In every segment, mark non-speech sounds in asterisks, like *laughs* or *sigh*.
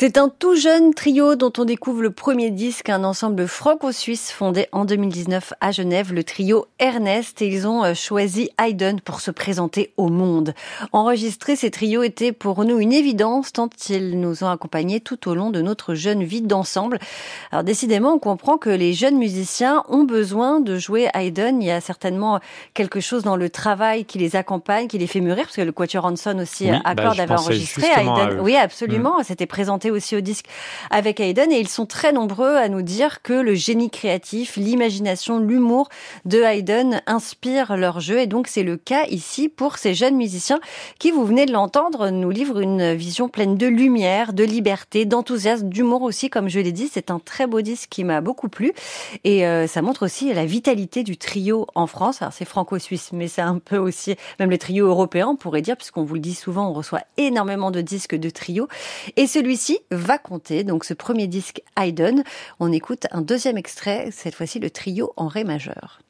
C'est un tout jeune trio dont on découvre le premier disque, un ensemble franco-suisse fondé en 2019 à Genève, le trio Ernest, et ils ont euh, choisi Haydn pour se présenter au monde. Enregistrer ces trios était pour nous une évidence tant ils nous ont accompagnés tout au long de notre jeune vie d'ensemble. Alors décidément, on comprend que les jeunes musiciens ont besoin de jouer Haydn. Il y a certainement quelque chose dans le travail qui les accompagne, qui les fait mûrir, parce que le Quatuor Hanson aussi, Oui, Accord bah, je avait pensais enregistré à Haydn. Oui, absolument. C'était présenté aussi au disque avec Haydn et ils sont très nombreux à nous dire que le génie créatif, l'imagination, l'humour de Haydn inspirent leur jeu et donc c'est le cas ici pour ces jeunes musiciens qui, vous venez de l'entendre, nous livrent une vision pleine de lumière, de liberté, d'enthousiasme, d'humour aussi, comme je l'ai dit. C'est un très beau disque qui m'a beaucoup plu et euh, ça montre aussi la vitalité du trio en France. Alors c'est franco-suisse, mais c'est un peu aussi même le trio européen, on pourrait dire, puisqu'on vous le dit souvent, on reçoit énormément de disques de trio. Et celui-ci va compter, donc ce premier disque Haydn. On écoute un deuxième extrait, cette fois-ci le trio en ré majeur.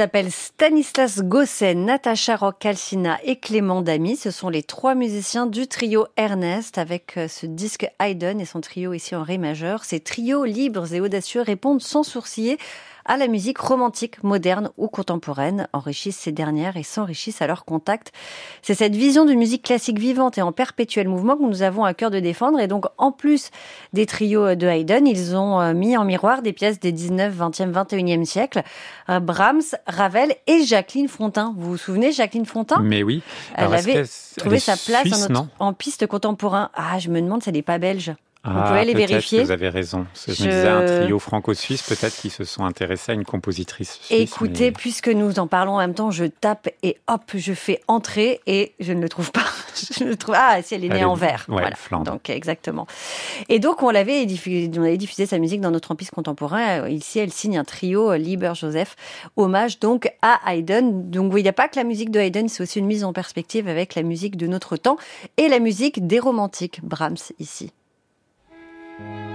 S'appellent Stanislas Gosset, Natacha Rock-Calcina et Clément Damy. Ce sont les trois musiciens du trio Ernest avec euh, ce disque Haydn et son trio ici en ré majeur. Ces trios libres et audacieux répondent sans sourciller à la musique romantique, moderne ou contemporaine, enrichissent ces dernières et s'enrichissent à leur contact. C'est cette vision de musique classique vivante et en perpétuel mouvement que nous avons à cœur de défendre. Et donc, en plus des trios de Haydn, ils ont euh, mis en miroir des pièces des 19, 20e, 21e siècle. Brahms, Ravel et Jacqueline Fontin. Vous vous souvenez, Jacqueline Fontin Mais oui. Elle avait trouvé sa place en, piste contemporain. Ah, je me demande si elle n'est pas belge. Vous pouvez aller vérifier. vous avez raison. Je, me disais un trio franco-suisse, peut-être qui se sont intéressés à une compositrice suisse. Écoutez, puisque nous en parlons en même temps, je tape et hop, je fais entrer et je ne le trouve pas. *laughs* je le trouve. Ah, si elle est née en vert. voilà. Donc exactement. Et donc on l'avait diffusé, on avait diffusé sa musique dans notre empire contemporain. Ici, elle signe un trio Lieber Joseph, hommage donc à Haydn. Donc il n'y a pas que la musique de Haydn, c'est aussi une mise en perspective avec la musique de notre temps et la musique des romantiques, Brahms ici. thank you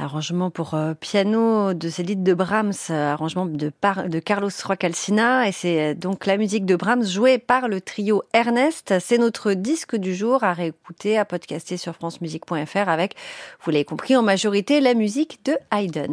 Arrangement pour euh, piano de Céline de Brahms, arrangement de, de Carlos Roacalcina, et c'est euh, donc la musique de Brahms jouée par le trio Ernest. C'est notre disque du jour à réécouter, à podcaster sur francemusique.fr avec, vous l'avez compris, en majorité la musique de Haydn.